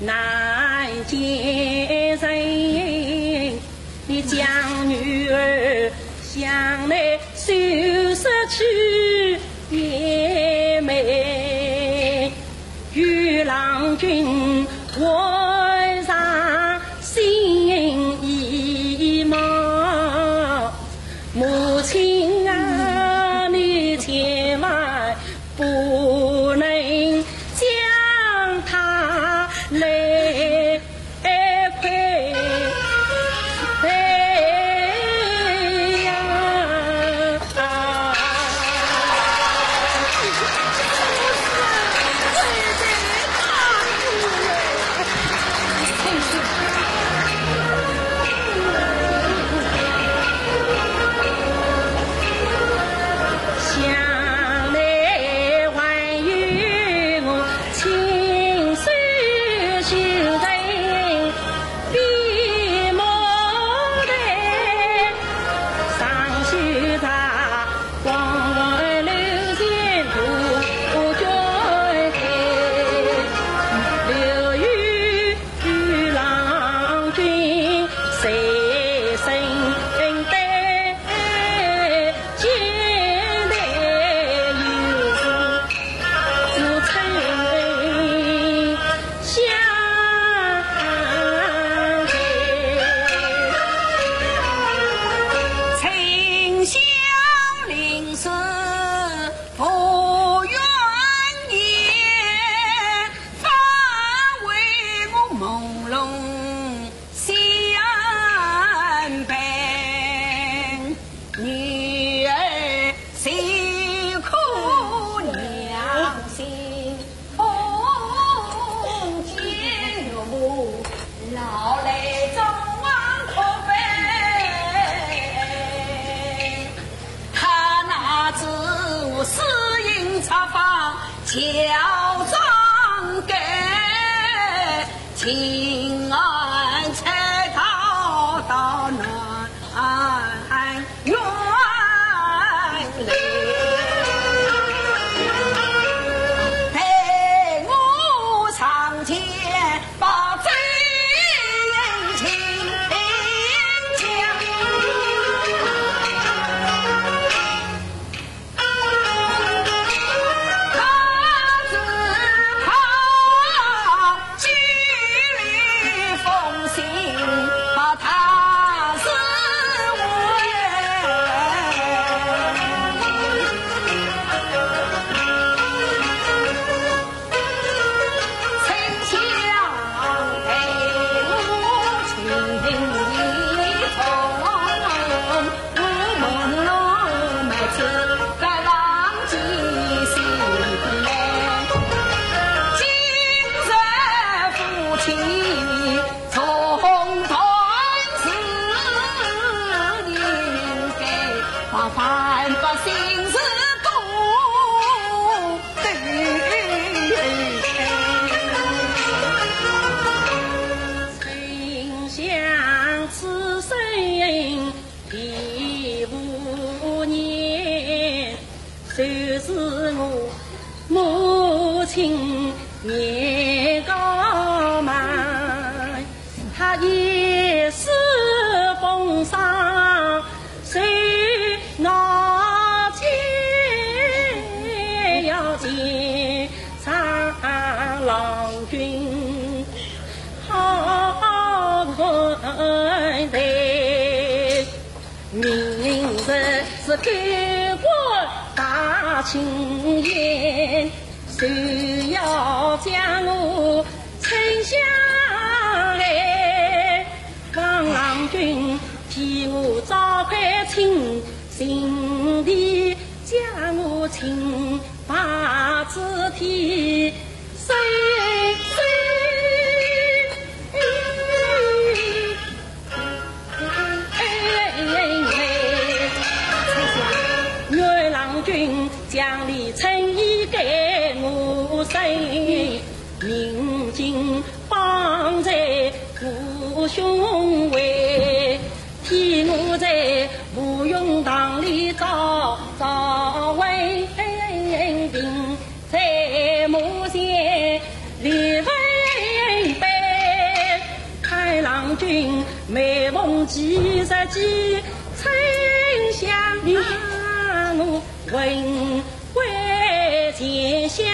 难接人。你将女儿向内收拾去也没与郎君。乔装改秦。反把心是公对，心想此生已无念，就是我母亲年。走过大清烟，就要将我沉下来。方郎君替我召唤亲，心地将我亲把子天。太郎君每逢几十几，丞相我问为见。